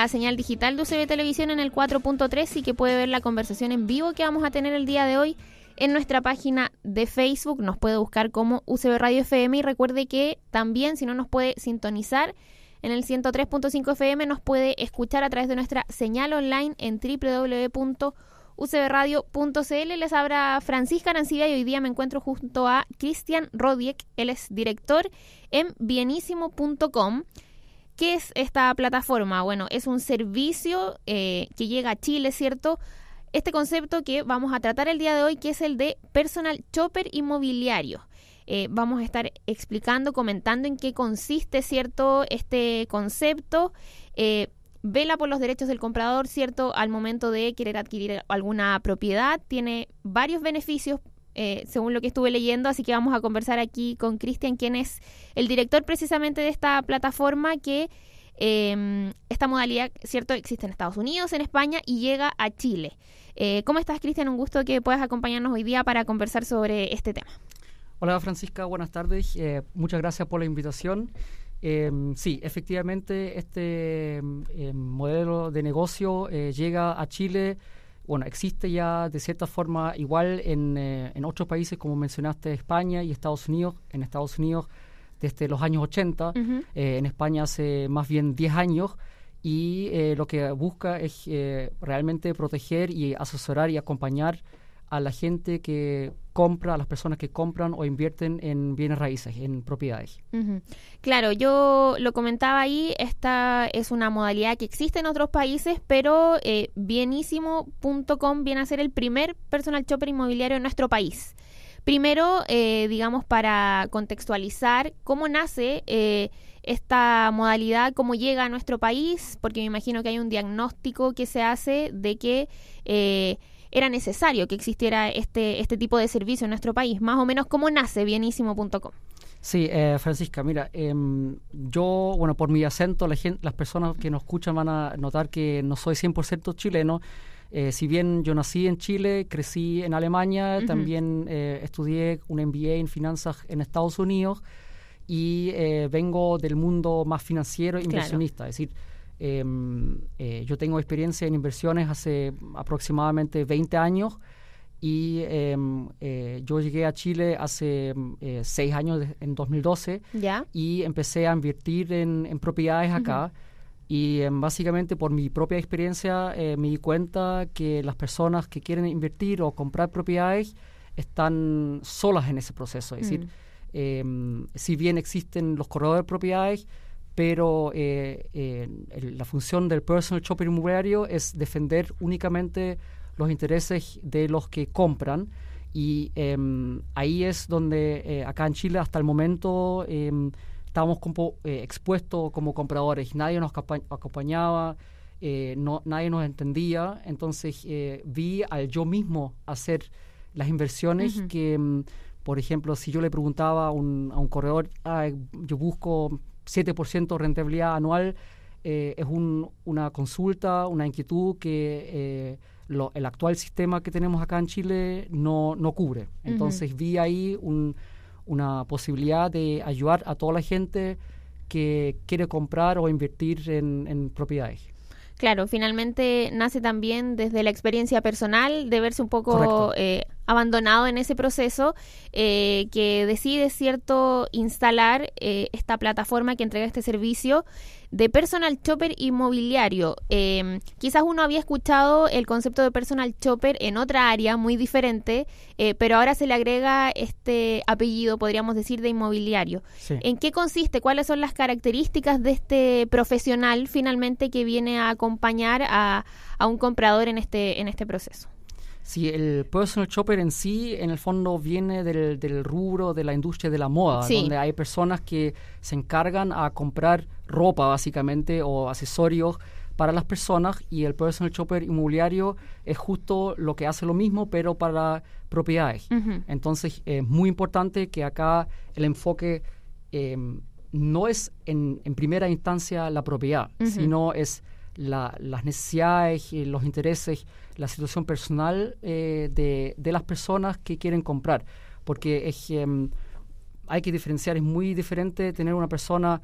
la señal digital de UCB Televisión en el 4.3 y que puede ver la conversación en vivo que vamos a tener el día de hoy en nuestra página de Facebook. Nos puede buscar como UCB Radio FM y recuerde que también si no nos puede sintonizar en el 103.5 FM nos puede escuchar a través de nuestra señal online en www.ucbradio.cl. Les habla Francisca Arancibia y hoy día me encuentro junto a Cristian Rodiek, él es director en bienísimo.com. ¿Qué es esta plataforma? Bueno, es un servicio eh, que llega a Chile, ¿cierto? Este concepto que vamos a tratar el día de hoy, que es el de personal chopper inmobiliario. Eh, vamos a estar explicando, comentando en qué consiste, ¿cierto?, este concepto. Eh, vela por los derechos del comprador, ¿cierto?, al momento de querer adquirir alguna propiedad. Tiene varios beneficios eh, según lo que estuve leyendo, así que vamos a conversar aquí con Cristian, quien es el director precisamente de esta plataforma que em, esta modalidad, ¿cierto?, existe en Estados Unidos, en España y llega a Chile. Eh, ¿Cómo estás, Cristian? Un gusto que puedas acompañarnos hoy día para conversar sobre este tema. Hola, Francisca, buenas tardes. Eh, muchas gracias por la invitación. Em, sí, efectivamente, este em, modelo de negocio llega a Chile bueno, existe ya de cierta forma igual en, eh, en, otros países, como mencionaste, España y Estados Unidos. En Estados Unidos desde los años 80, eh, en España hace más bien 10 años, y eh, lo que busca es realmente proteger y asesorar y acompañar a la gente que compra, a las personas que compran o invierten en bienes raíces, en propiedades. Claro, yo lo comentaba ahí, esta es una modalidad que existe en otros países, pero eh, bienísimo.com viene a ser el primer personal shopper inmobiliario en nuestro país. Primero, eh, digamos, para contextualizar cómo nace eh, esta modalidad, cómo llega a nuestro país, porque me imagino que hay un diagnóstico que se hace de que eh, era necesario que existiera este, este tipo de servicio en nuestro país. Más o menos, ¿cómo nace bienísimo.com? Sí, eh, Francisca, mira, em, yo, bueno, por mi acento, la las personas que nos escuchan van a notar que no soy 100% chileno. Eh, si bien yo nací en Chile, crecí en Alemania, también eh, estudié un MBA en finanzas en Estados Unidos y vengo del mundo más financiero e inversionista. Es decir, Em, eh, yo tengo experiencia en inversiones hace aproximadamente 20 años y em, eh, yo llegué a Chile hace eh, seis años, en 2012, ¿Ya? y empecé a invertir en, propiedades acá. Y em, básicamente por mi propia experiencia me di cuenta que las personas que quieren invertir o comprar propiedades están solas en ese proceso. Es decir, mm. si bien existen los corredores de propiedades, pero eh, eh, la función del personal shopper inmobiliario es defender únicamente los intereses de los que compran y em, ahí es donde eh, acá en Chile hasta el momento em, estábamos como, expuestos como compradores, nadie nos acompañaba, no, nadie nos entendía, entonces vi al yo mismo hacer las inversiones que, em, por ejemplo, si yo le preguntaba a un, a un corredor, ah, yo busco 7% rentabilidad anual eh, es una consulta, una inquietud que eh, el actual sistema que tenemos acá en Chile no, no cubre. Entonces vi ahí una posibilidad de ayudar a toda la gente que quiere comprar o invertir en propiedades. Claro, finalmente nace también desde la experiencia personal de verse un poco eh, abandonado en ese proceso, eh, que decide, cierto, instalar eh, esta plataforma que entrega este servicio de personal chopper inmobiliario. Em, quizás uno había escuchado el concepto de personal chopper en otra área muy diferente, eh, pero ahora se le agrega este apellido, podríamos decir, de inmobiliario. ¿En qué consiste? ¿Cuáles son las características de este profesional finalmente que viene a acompañar a, a un comprador en este, en este proceso? Sí, el personal shopper en sí, en el fondo, viene del, del rubro de la industria de la moda, donde hay personas que se encargan a comprar ropa, básicamente, o accesorios para las personas, y el personal shopper inmobiliario es justo lo que hace lo mismo, pero para propiedades. Entonces, es muy importante que acá el enfoque em, no es en, en, primera instancia la propiedad, sino es las necesidades, y los intereses, la situación personal eh, de, de, las personas que quieren comprar. Porque es, em, hay que diferenciar, es muy diferente tener una persona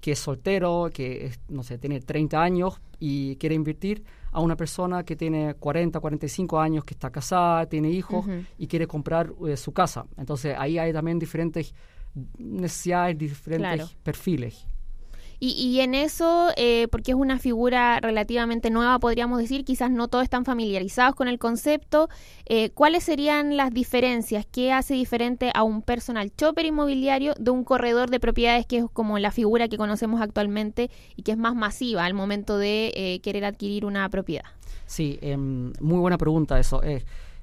que es soltero, que no sé, tiene 30 años y quiere invertir, a una persona que tiene 40, 45 años, que está casada, tiene hijos y quiere comprar eh, su casa. Entonces ahí hay también diferentes necesidades, diferentes perfiles. Y, en eso, eh, porque es una figura relativamente nueva, podríamos decir, quizás no todos están familiarizados con el concepto, eh, ¿cuáles serían las diferencias? ¿Qué hace diferente a un personal chopper inmobiliario de un corredor de propiedades que es como la figura que conocemos actualmente y que es más masiva al momento de eh, querer adquirir una propiedad? Sí, em, muy buena pregunta eso.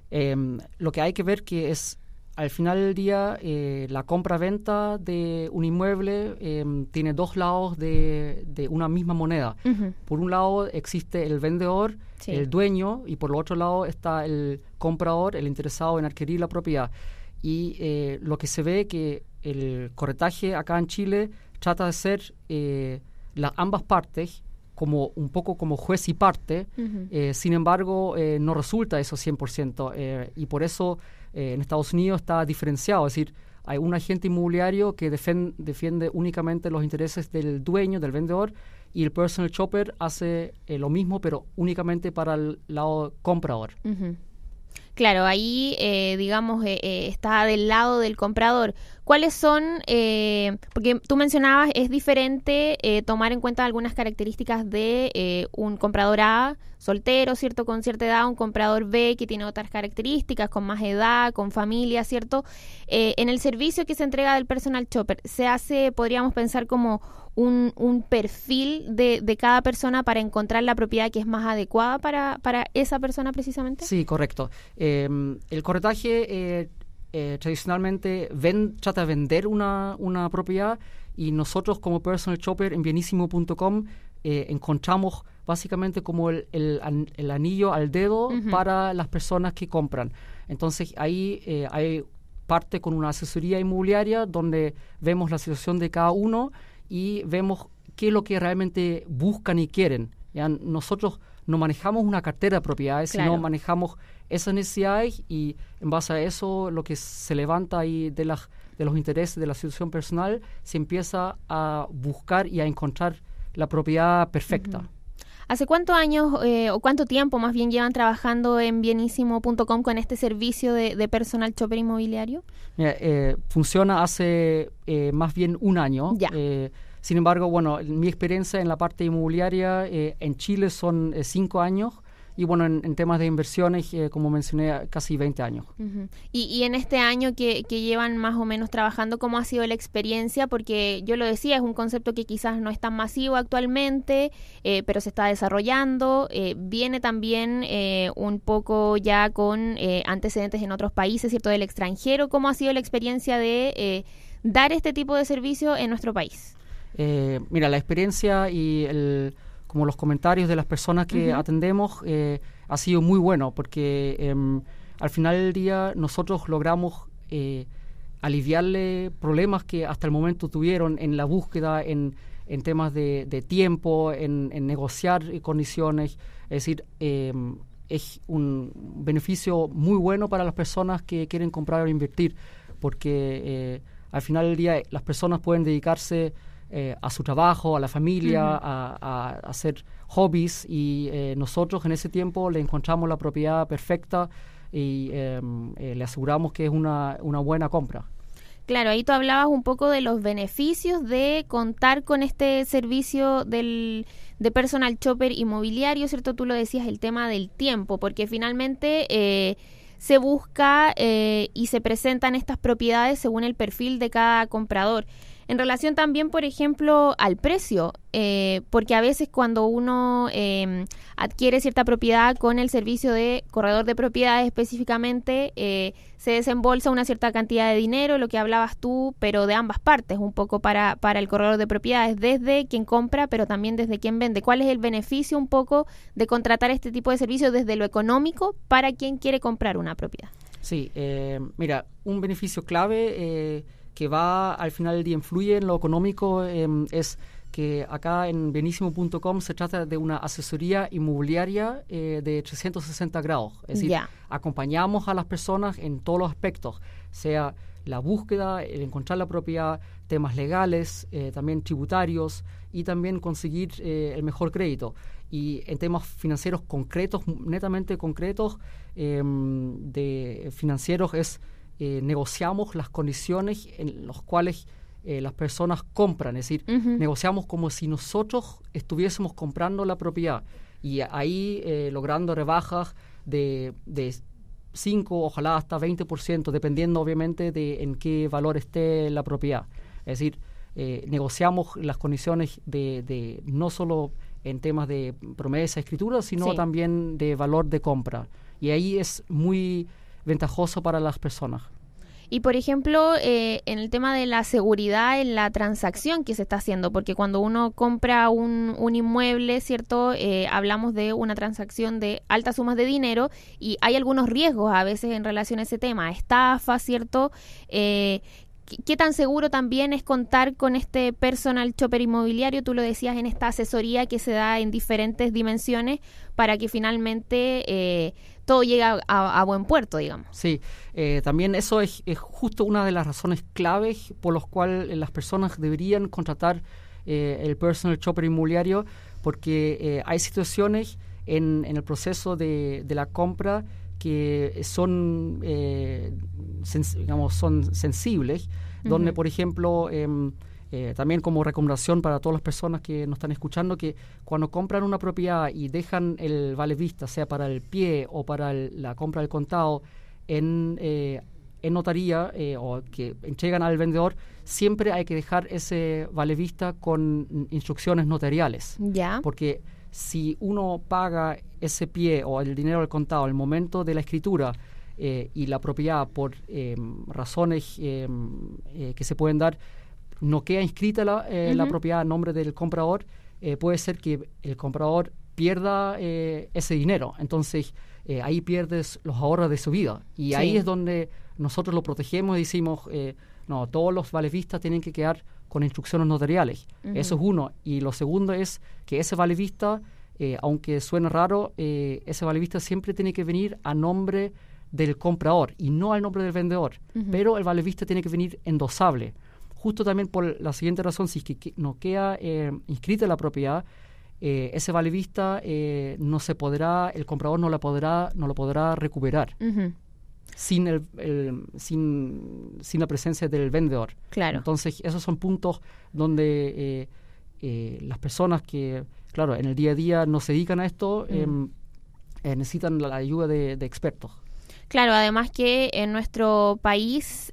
Em, lo que hay que ver que es al final del día, eh, la compra-venta de un inmueble em, tiene dos lados de, una misma moneda. Por un lado existe el vendedor, el dueño, y por el otro lado está el comprador, el interesado en adquirir la propiedad. Y eh, lo que se ve que el corretaje acá en Chile trata de ser eh, las ambas partes como un poco como juez y parte, sin embargo no resulta eso 100% y por eso eh, en Estados Unidos está diferenciado, es decir, hay un agente inmobiliario que defiende únicamente los intereses del dueño, del vendedor, y el personal shopper hace eh, lo mismo, pero únicamente para el lado comprador. Claro, ahí, eh, digamos, está del lado del comprador. ¿Cuáles son, porque tú mencionabas, es diferente tomar en cuenta algunas características de un comprador A soltero, ¿cierto? Con cierta edad, un comprador B que tiene otras características, con más edad, con familia, ¿cierto? Eh, en el servicio que se entrega del personal chopper, ¿se hace, podríamos pensar como un, un perfil de, de, cada persona para encontrar la propiedad que es más adecuada para, para esa persona precisamente? Sí, correcto. Em, el corretaje eh, eh, tradicionalmente ven, trata de vender una, una propiedad y nosotros como personal shopper en bienísimo.com eh, encontramos básicamente como el, el, anillo al dedo para las personas que compran. Entonces ahí eh, hay parte con una asesoría inmobiliaria donde vemos la situación de cada uno y vemos qué es lo que realmente buscan y quieren. ¿ya? Nosotros no manejamos una cartera de propiedades, sino manejamos esas necesidades y en base a eso lo que se levanta ahí de, las, de los intereses de la situación personal se empieza a buscar y a encontrar la propiedad perfecta. ¿Hace cuántos años eh, o cuánto tiempo más bien llevan trabajando en bienísimo.com con este servicio de, personal chopper inmobiliario? Eh, funciona hace eh, más bien un año. sin embargo, bueno, mi experiencia en la parte inmobiliaria en Chile son cinco años y bueno, en, temas de inversiones, eh, como mencioné, casi 20 años. y, en este año que, llevan más o menos trabajando, ¿cómo ha sido la experiencia? Porque yo lo decía, es un concepto que quizás no es tan masivo actualmente, eh, pero se está desarrollando. Eh, viene también un poco ya con antecedentes en otros países, ¿cierto? Del extranjero. ¿Cómo ha sido la experiencia de dar este tipo de servicio en nuestro país? mira, la experiencia y el como los comentarios de las personas que atendemos, eh, ha sido muy bueno porque em, al final del día nosotros logramos eh, aliviarle problemas que hasta el momento tuvieron en la búsqueda, en, en temas de, tiempo, en, negociar condiciones. Es decir, em, es un beneficio muy bueno para las personas que quieren comprar o invertir porque eh, al final del día las personas pueden dedicarse eh, a su trabajo, a la familia, a, hacer hobbies y eh, nosotros en ese tiempo le encontramos la propiedad perfecta y em, eh, le aseguramos que es una, una buena compra. Claro, ahí tú hablabas un poco de los beneficios de contar con este servicio del, de personal chopper inmobiliario, ¿cierto? Tú lo decías, el tema del tiempo, porque finalmente se busca y se presentan estas propiedades según el perfil de cada comprador. En relación también, por ejemplo, al precio, eh, porque a veces cuando uno em, adquiere cierta propiedad con el servicio de corredor de propiedades específicamente, eh, se desembolsa una cierta cantidad de dinero, lo que hablabas tú, pero de ambas partes, un poco para, para el corredor de propiedades, desde quien compra, pero también desde quien vende. ¿Cuál es el beneficio un poco de contratar este tipo de servicio desde lo económico para quien quiere comprar una propiedad? Sí, eh, mira, un beneficio clave que va al final del día influye en lo económico em, es que acá en benísimo.com se trata de una asesoría inmobiliaria eh, de 360 grados. Es decir, acompañamos a las personas en todos los aspectos, sea la búsqueda, el encontrar la propiedad, temas legales, también tributarios y también conseguir el mejor crédito. Y en temas financieros concretos, netamente concretos, em, de financieros es negociamos las condiciones en las cuales eh, las personas compran, es decir, negociamos como si nosotros estuviésemos comprando la propiedad y ahí eh, logrando rebajas de, de 5, ojalá hasta 20%, dependiendo obviamente de en qué valor esté la propiedad. Es decir, eh, negociamos las condiciones de, de, no solo en temas de promesa, escritura, sino también de valor de compra. Y ahí es muy ventajoso para las personas. Y por ejemplo, eh, en el tema de la seguridad en la transacción que se está haciendo, porque cuando uno compra un, un inmueble, ¿cierto? Eh, hablamos de una transacción de altas sumas de dinero y hay algunos riesgos a veces en relación a ese tema, estafa, ¿cierto? Eh, ¿Qué tan seguro también es contar con este personal chopper inmobiliario? Tú lo decías en esta asesoría que se da en diferentes dimensiones para que finalmente todo llegue a, buen puerto, digamos. Sí, eh, también eso es, justo una de las razones claves por las cuales las personas deberían contratar eh, el personal chopper inmobiliario, porque hay situaciones en, el proceso de, de la compra que son, eh, digamos, son sensibles, donde, por ejemplo, em, eh, también como recomendación para todas las personas que nos están escuchando, que cuando compran una propiedad y dejan el vale vista, sea para el pie o para la compra del contado, en, eh, en notaría o que entregan al vendedor, siempre hay que dejar ese vale vista con instrucciones notariales. Ya. Porque si uno paga ese pie o el dinero al contado al momento de la escritura eh, y la propiedad por eh, razones eh, que se pueden dar, no queda inscrita la, la propiedad a nombre del comprador, puede ser que el comprador pierda ese dinero. Entonces, ahí pierdes los ahorros de su vida. Y ahí es donde nosotros lo protegemos y decimos, no, todos los valevistas tienen que quedar con instrucciones notariales. Eso es uno. Y lo segundo es que ese valevista, eh, aunque suene raro, eh, ese valevista siempre tiene que venir a nombre del comprador y no al nombre del vendedor. Pero el valevista tiene que venir endosable. Justo también por la siguiente razón, si es que, no queda eh, inscrita la propiedad, ese valevista no se podrá, el comprador no la podrá, no lo podrá recuperar sin, el, sin, sin, la presencia del vendedor. Claro. Entonces, esos son puntos donde eh, eh, las personas que, claro, en el día a día no se dedican a esto, mm. em, eh, necesitan la ayuda de, de, expertos. Claro, además que en nuestro país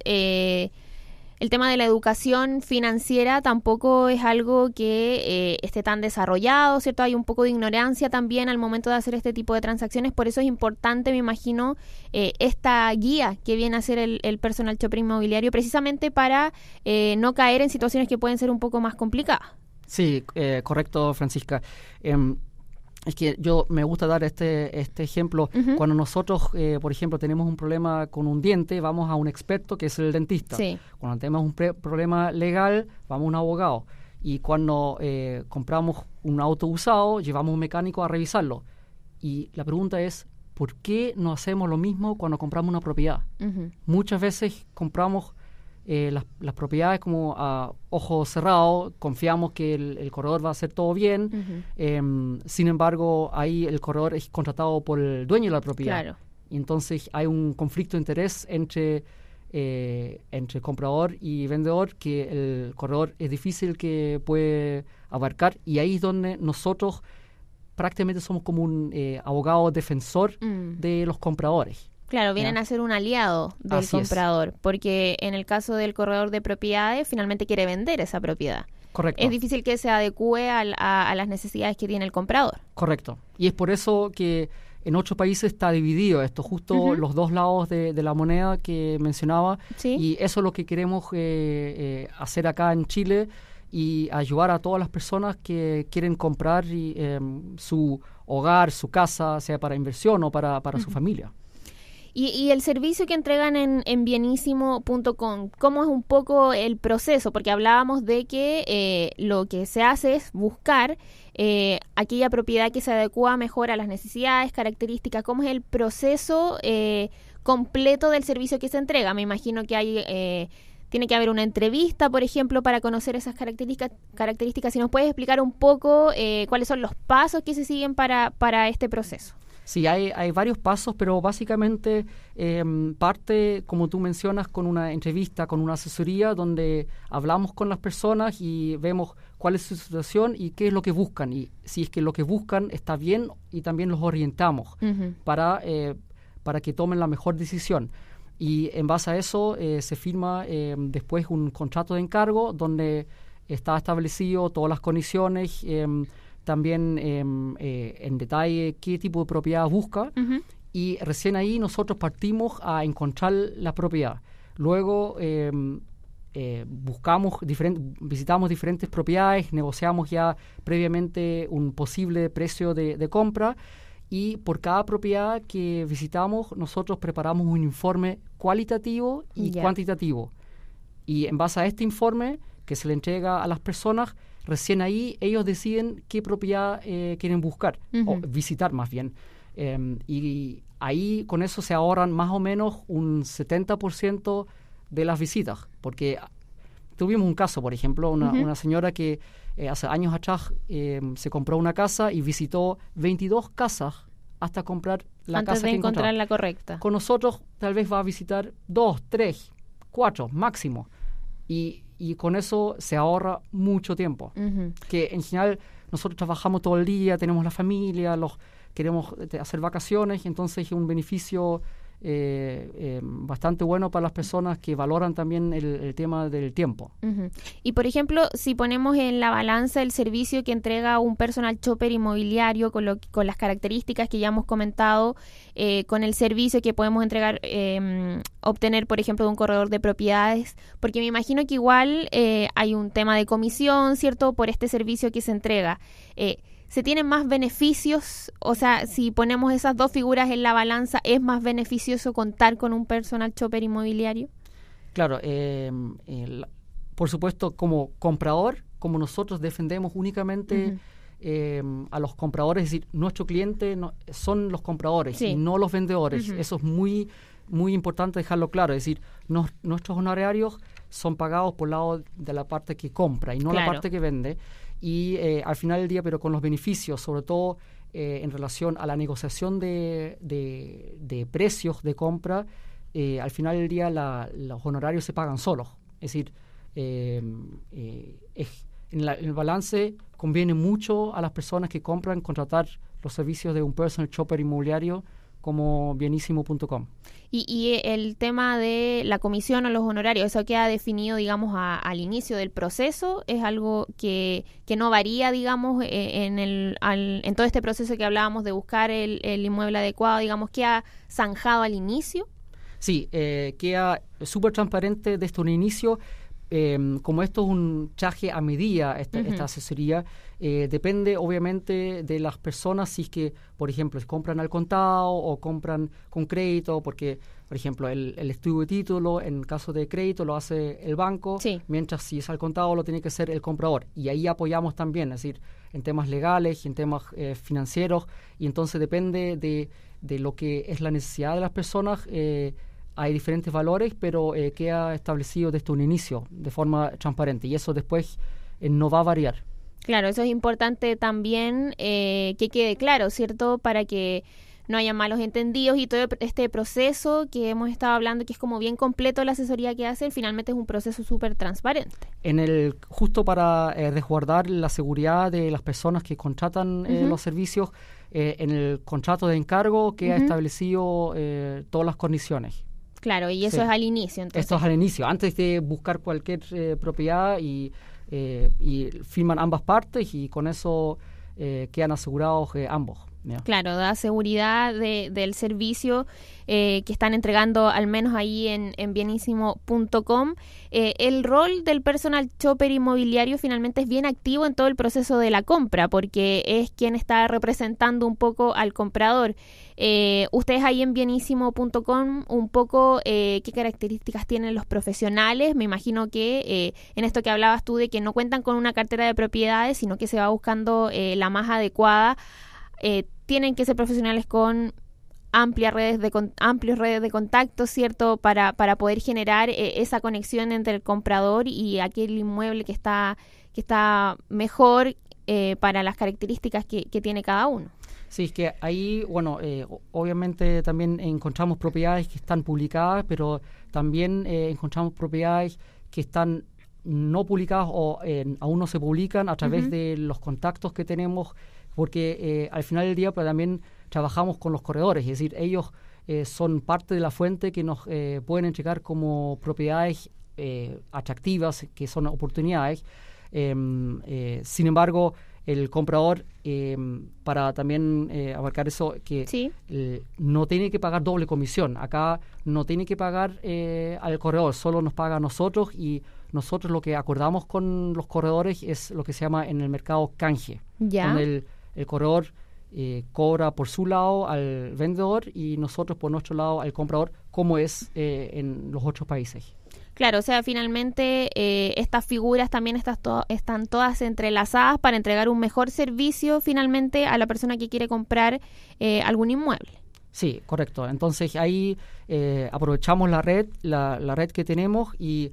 el tema de la educación financiera tampoco es algo que eh, esté tan desarrollado, ¿cierto? Hay un poco de ignorancia también al momento de hacer este tipo de transacciones, por eso es importante, me imagino, eh, esta guía que viene a ser el, personal shopper inmobiliario, precisamente para eh, no caer en situaciones que pueden ser un poco más complicadas. Sí, correcto, Francisca. Em, es que yo me gusta dar este, este ejemplo. Cuando nosotros, eh, por ejemplo, tenemos un problema con un diente, vamos a un experto que es el dentista. Cuando tenemos un problema legal, vamos a un abogado. Y cuando eh, compramos un auto usado, llevamos un mecánico a revisarlo. Y la pregunta es, ¿por qué no hacemos lo mismo cuando compramos una propiedad? Muchas veces compramos eh, las, las, propiedades como a ojo cerrado, confiamos que el, corredor va a hacer todo bien, em, sin embargo ahí el corredor es contratado por el dueño de la propiedad. Y entonces hay un conflicto de interés entre, eh, entre comprador y vendedor que el corredor es difícil que puede abarcar y ahí es donde nosotros prácticamente somos como un eh, abogado defensor mm. de los compradores. Claro, vienen a ser un aliado del comprador, porque en el caso del corredor de propiedades, finalmente quiere vender esa propiedad. Correcto. Es difícil que se adecue a, las necesidades que tiene el comprador. Correcto. Y es por eso que en ocho países está dividido esto, justo los dos lados de, la moneda que mencionaba. Y eso es lo que queremos eh, eh, hacer acá en Chile y ayudar a todas las personas que quieren comprar em, su hogar, su casa, sea para inversión o para, su familia. Y, el servicio que entregan en, en bienísimo.com, ¿cómo es un poco el proceso? Porque hablábamos de que eh, lo que se hace es buscar eh, aquella propiedad que se adecua mejor a las necesidades, características. ¿Cómo es el proceso? Eh, completo del servicio que se entrega. Me imagino que hay... Eh, tiene que haber una entrevista, por ejemplo, para conocer esas características. características. Si nos puedes explicar un poco eh, cuáles son los pasos que se siguen para, para este proceso. Sí, hay, hay varios pasos, pero básicamente em, parte, como tú mencionas, con una entrevista, con una asesoría, donde hablamos con las personas y vemos cuál es su situación y qué es lo que buscan. Y si es que lo que buscan está bien y también los orientamos para, eh, para que tomen la mejor decisión. Y en base a eso eh, se firma em, después un contrato de encargo donde está establecido todas las condiciones em, también em, eh, en detalle qué tipo de propiedad busca y recién ahí nosotros partimos a encontrar la propiedad. Luego em, eh, buscamos, visitamos diferentes propiedades, negociamos ya previamente un posible precio de, compra y por cada propiedad que visitamos nosotros preparamos un informe cualitativo y cuantitativo. Y en base a este informe que se le entrega a las personas, recién ahí ellos deciden qué propiedad eh, quieren buscar o visitar más bien. Em, y ahí con eso se ahorran más o menos un 70% de las visitas, porque tuvimos un caso, por ejemplo, una, señora que eh, hace años atrás em, se compró una casa y visitó 22 casas hasta comprar la Antes casa de que encontrar la correcta. Con nosotros tal vez va a visitar dos, tres, cuatro máximo. Y y con eso se ahorra mucho tiempo. Que en general nosotros trabajamos todo el día, tenemos la familia, los queremos eh, hacer vacaciones, y entonces es un beneficio eh, eh, bastante bueno para las personas que valoran también el, tema del tiempo. Y por ejemplo, si ponemos en la balanza el servicio que entrega un personal chopper inmobiliario con, con las características que ya hemos comentado, eh, con el servicio que podemos entregar, em, obtener, por ejemplo, de un corredor de propiedades, porque me imagino que igual hay un tema de comisión, ¿cierto?, por este servicio que se entrega se tienen más beneficios, o sea, si ponemos esas dos figuras en la balanza, ¿es más beneficioso contar con un personal chopper inmobiliario? Claro, eh, por supuesto, como comprador, como nosotros defendemos únicamente eh, a los compradores, es decir, nuestro cliente son los compradores y no los vendedores. Eso es muy, muy importante dejarlo claro, es decir, nuestros honorarios son pagados por lado de la parte que compra y no la parte que vende y eh, al final del día, pero con los beneficios, sobre todo eh, en relación a la negociación de, de, precios de compra, eh, al final del día los honorarios se pagan solos. Es decir, en, el balance conviene mucho a las personas que compran contratar los servicios de un personal shopper inmobiliario como bienísimo.com. Y, y, el tema de la comisión o los honorarios, eso queda definido, digamos, al inicio del proceso, es algo que, que no varía, digamos, e, en, el, en todo este proceso que hablábamos de buscar el, el inmueble adecuado, digamos, queda zanjado al inicio. Sí, eh, queda súper transparente desde un inicio Em, como esto es un traje a medida, esta, asesoría, eh, depende obviamente de las personas si es que, por ejemplo, compran al contado o compran con crédito, porque, por ejemplo, el, estudio de título, en caso de crédito, lo hace el banco, mientras si es al contado, lo tiene que hacer el comprador. Y ahí apoyamos también, es decir, en temas legales y en temas eh, financieros, y entonces depende de, de, lo que es la necesidad de las personas. Eh, hay diferentes valores, pero eh, queda establecido desde un inicio de forma transparente y eso después eh, no va a variar. Claro, eso es importante también eh, que quede claro, ¿cierto? Para que no haya malos entendidos y todo este proceso que hemos estado hablando, que es como bien completo la asesoría que hacen, finalmente es un proceso súper transparente. En el justo para resguardar la seguridad de las personas que contratan los servicios, en el contrato de encargo que ha establecido todas las condiciones. Claro, y eso es al inicio. Entonces. Esto es al inicio, antes de buscar cualquier eh, propiedad y, eh, y firman ambas partes y con eso eh, quedan asegurados ambos. Claro, da seguridad de, del servicio eh, que están entregando al menos ahí en, en bienísimo.com. Eh, el rol del personal chopper inmobiliario finalmente es bien activo en todo el proceso de la compra porque es quien está representando un poco al comprador. Eh, ustedes ahí en bienísimo.com un poco qué características tienen los profesionales. Me imagino que en esto que hablabas tú de que no cuentan con una cartera de propiedades, sino que se va buscando la más adecuada eh, tienen que ser profesionales con amplias redes de amplios redes de contacto, ¿cierto? Para, para poder generar eh, esa conexión entre el comprador y aquel inmueble que está, que está mejor eh, para las características que, tiene cada uno. Sí, es que ahí, bueno, eh, obviamente también encontramos propiedades que están publicadas, pero también encontramos propiedades que están no publicadas o aún no se publican a través de los contactos que tenemos, porque al final del día pues, también trabajamos con los corredores, es decir, ellos eh, son parte de la fuente que nos eh, pueden entregar como propiedades eh, atractivas, que son oportunidades. Em, sin embargo, el comprador, em, para también abarcar eso, que no tiene que pagar doble comisión. Acá no tiene que pagar al corredor, solo nos paga a nosotros y nosotros lo que acordamos con los corredores es lo que se llama en el mercado canje. Ya. el, el corredor eh, cobra por su lado al vendedor y nosotros por nuestro lado al comprador, como es eh, en los otros países. Claro, o sea, finalmente eh, estas figuras también están todas entrelazadas para entregar un mejor servicio finalmente a la persona que quiere comprar algún inmueble. Sí, correcto. Entonces ahí aprovechamos la red, la, red que tenemos y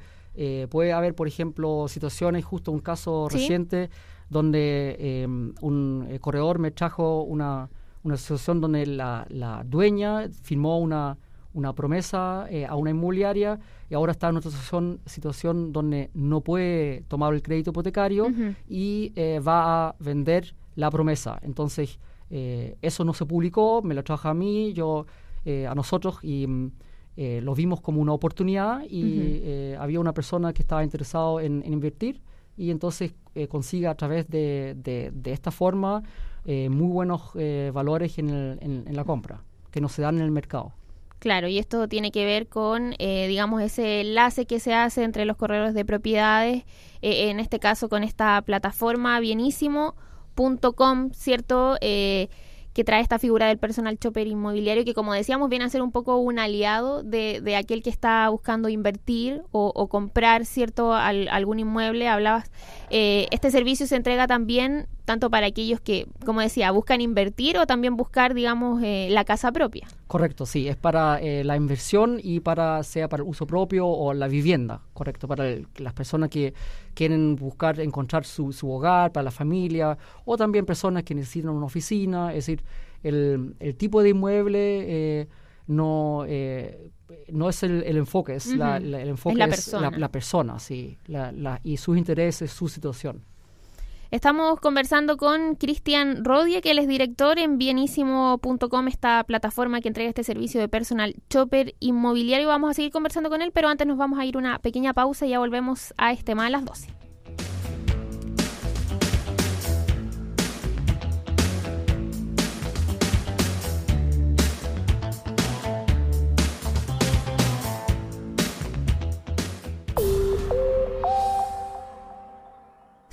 puede haber, por ejemplo, situaciones, justo un caso reciente donde em, un eh, corredor me trajo una, una situación donde la, la dueña firmó una, una promesa eh, a una inmobiliaria y ahora está en otra situación, situación donde no puede tomar el crédito hipotecario y eh, va a vender la promesa. Entonces, eso no se publicó, me lo trajo a mí, yo, a nosotros y mm, lo vimos como una oportunidad y había una persona que estaba interesado en, en invertir y entonces eh, consiga a través de, de, esta forma eh, muy buenos eh, valores en, en, la compra que no se dan en el mercado. Claro, y esto tiene que ver con, digamos, ese enlace que se hace entre los corredores de propiedades, en este caso con esta plataforma bienísimo.com, ¿cierto? Que trae esta figura del personal chopper inmobiliario, que como decíamos viene a ser un poco un aliado de, de aquel que está buscando invertir o, comprar cierto algún inmueble. Hablabas, eh, este servicio se entrega también tanto para aquellos que, como decía, buscan invertir o también buscar, digamos, eh, la casa propia. Correcto, sí, es para eh, la inversión y para sea para el uso propio o la vivienda, correcto, para las personas que quieren buscar encontrar su, su, hogar, para la familia, o también personas que necesitan una oficina, es decir, el, el tipo de inmueble eh, no no es el, enfoque, es la, el enfoque la persona. la, persona, sí, y sus intereses, su situación. Estamos conversando con Cristian Rodie, que él es director en bienísimo.com, esta plataforma que entrega este servicio de personal chopper inmobiliario. Vamos a seguir conversando con él, pero antes nos vamos a ir una pequeña pausa y ya volvemos a este tema a las 12.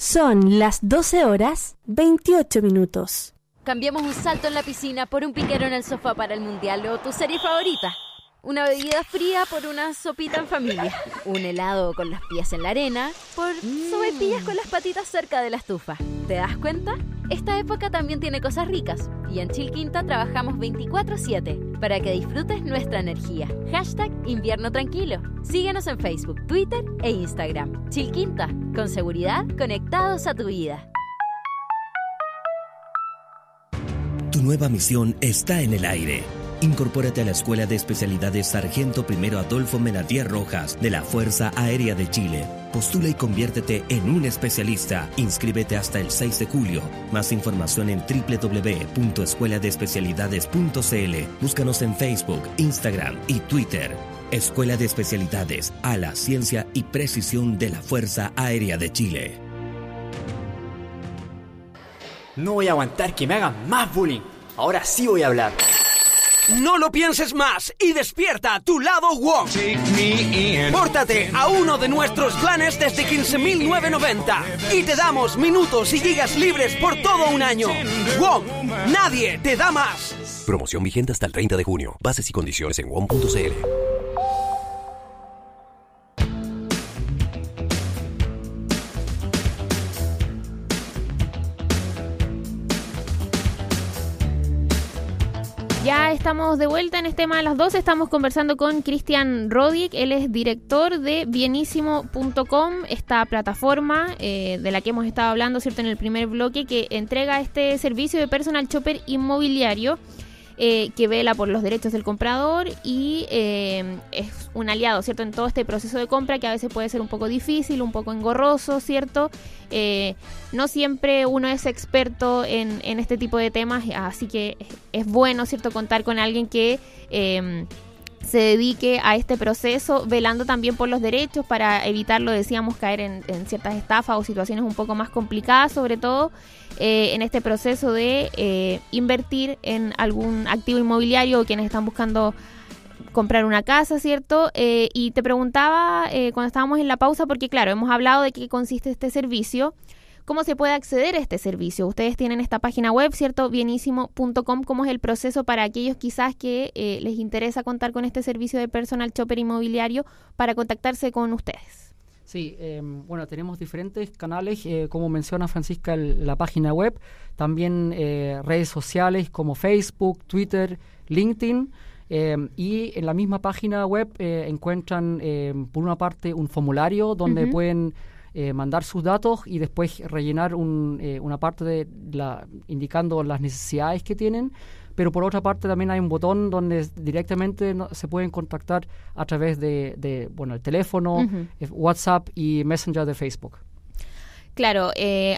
Son las 12 horas 28 minutos. Cambiamos un salto en la piscina por un piquero en el sofá para el mundial o tu serie favorita. Una bebida fría por una sopita en familia. Un helado con los pies en la arena por mm. con las patitas cerca de la estufa. ¿Te das cuenta? Esta época también tiene cosas ricas y en Chilquinta trabajamos 24/7 para que disfrutes nuestra energía. Hashtag invierno tranquilo. Síguenos en Facebook, Twitter e Instagram. Chilquinta, con seguridad conectados a tu vida. Tu nueva misión está en el aire Incorpórate a la Escuela de Especialidades Sargento I Adolfo Menadier Rojas de la Fuerza Aérea de Chile. Postula y conviértete en un especialista. Inscríbete hasta el 6 de julio. Más información en www.escueladespecialidades.cl. Búscanos en Facebook, Instagram y Twitter. Escuela de Especialidades a la ciencia y precisión de la Fuerza Aérea de Chile. No voy a aguantar que me hagan más bullying. Ahora sí voy a hablar. No lo pienses más y despierta tu lado WOM. Pórtate a uno de nuestros planes desde 15.990 y te damos minutos y gigas libres por todo un año. WOM, nadie te da más. Promoción vigente hasta el 30 de junio. Bases y condiciones en WOM.cl. Ya estamos de vuelta en este tema de las dos. Estamos conversando con Cristian Rodic. Él es director de bienísimo.com, esta plataforma eh, de la que hemos estado hablando cierto en el primer bloque, que entrega este servicio de personal shopper inmobiliario. Eh, que vela por los derechos del comprador y eh, es un aliado, ¿cierto? En todo este proceso de compra que a veces puede ser un poco difícil, un poco engorroso, ¿cierto? Eh, no siempre uno es experto en, en, este tipo de temas, así que es bueno, ¿cierto? Contar con alguien que se dedique a este proceso, velando también por los derechos para evitar, lo decíamos, caer en, en ciertas estafas o situaciones un poco más complicadas, sobre todo eh, en este proceso de eh, invertir en algún activo inmobiliario o quienes están buscando comprar una casa, ¿cierto? Eh, y te preguntaba cuando estábamos en la pausa, porque claro, hemos hablado de qué consiste este servicio. ¿Cómo se puede acceder a este servicio? Ustedes tienen esta página web, ¿cierto? Bienísimo.com. ¿Cómo es el proceso para aquellos quizás que eh, les interesa contar con este servicio de personal shopper inmobiliario para contactarse con ustedes? Sí, em, bueno, tenemos diferentes canales, eh, como menciona Francisca, la página web, también eh, redes sociales como Facebook, Twitter, LinkedIn. Em, y en la misma página web encuentran, em, por una parte, un formulario donde pueden eh, mandar sus datos y después rellenar eh, una parte de la, indicando las necesidades que tienen. Pero por otra parte también hay un botón donde directamente se pueden contactar a través de, bueno, el teléfono, eh, WhatsApp y Messenger de Facebook. Claro,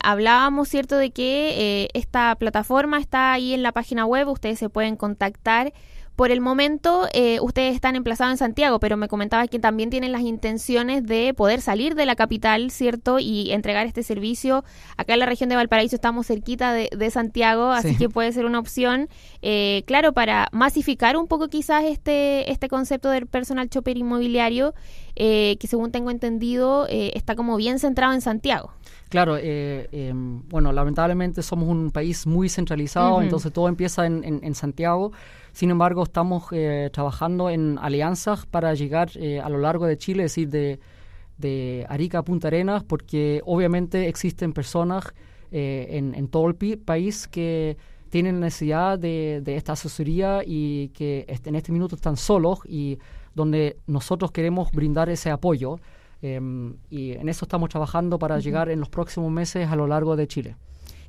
hablábamos, ¿cierto?, de que esta plataforma está ahí en la página web, ustedes se pueden contactar por el momento, eh, ustedes están emplazados en Santiago, pero me comentaba que también tienen las intenciones de poder salir de la capital, ¿cierto? Y entregar este servicio. Acá en la región de Valparaíso estamos cerquita de, Santiago, así que puede ser una opción, eh, claro, para masificar un poco quizás este, este concepto del personal shopper inmobiliario, eh, que según tengo entendido está como bien centrado en Santiago. Claro, em, bueno, lamentablemente somos un país muy centralizado, entonces todo empieza en, en Santiago. Sin embargo, estamos eh, trabajando en alianzas para llegar eh, a lo largo de Chile, es decir, de, Arica a Punta Arenas, porque obviamente existen personas eh, en, todo el país que tienen necesidad de, esta asesoría y que en este minuto están solos y donde nosotros queremos brindar ese apoyo. Em, y en eso estamos trabajando para llegar en los próximos meses a lo largo de Chile.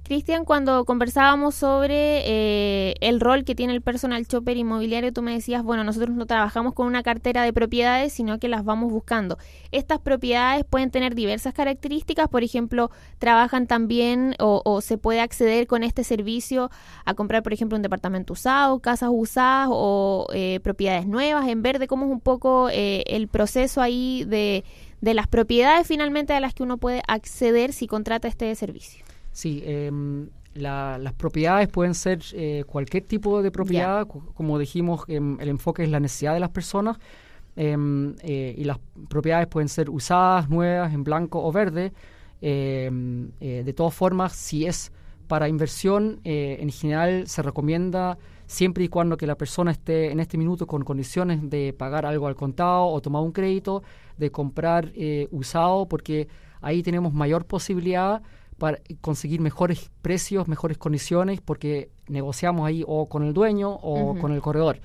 Cristian, cuando conversábamos sobre eh, el rol que tiene el personal shopper inmobiliario, tú me decías, bueno, nosotros no trabajamos con una cartera de propiedades, sino que las vamos buscando. Estas propiedades pueden tener diversas características, por ejemplo, trabajan también o, se puede acceder con este servicio a comprar, por ejemplo, un departamento usado, casas usadas o eh, propiedades nuevas en verde. ¿Cómo es un poco eh, el proceso ahí de, de las propiedades finalmente a las que uno puede acceder si contrata este servicio? Sí, em, las propiedades pueden ser eh, cualquier tipo de propiedad, como dijimos, em, el enfoque es la necesidad de las personas. Em, eh, y las propiedades pueden ser usadas, nuevas, en blanco o verde. Eh, de todas formas, si es para inversión, en general se recomienda siempre y cuando que la persona esté en este minuto con condiciones de pagar algo al contado o tomar un crédito, de comprar usado, porque ahí tenemos mayor posibilidad para conseguir mejores precios, mejores condiciones, porque negociamos ahí o con el dueño o con el corredor.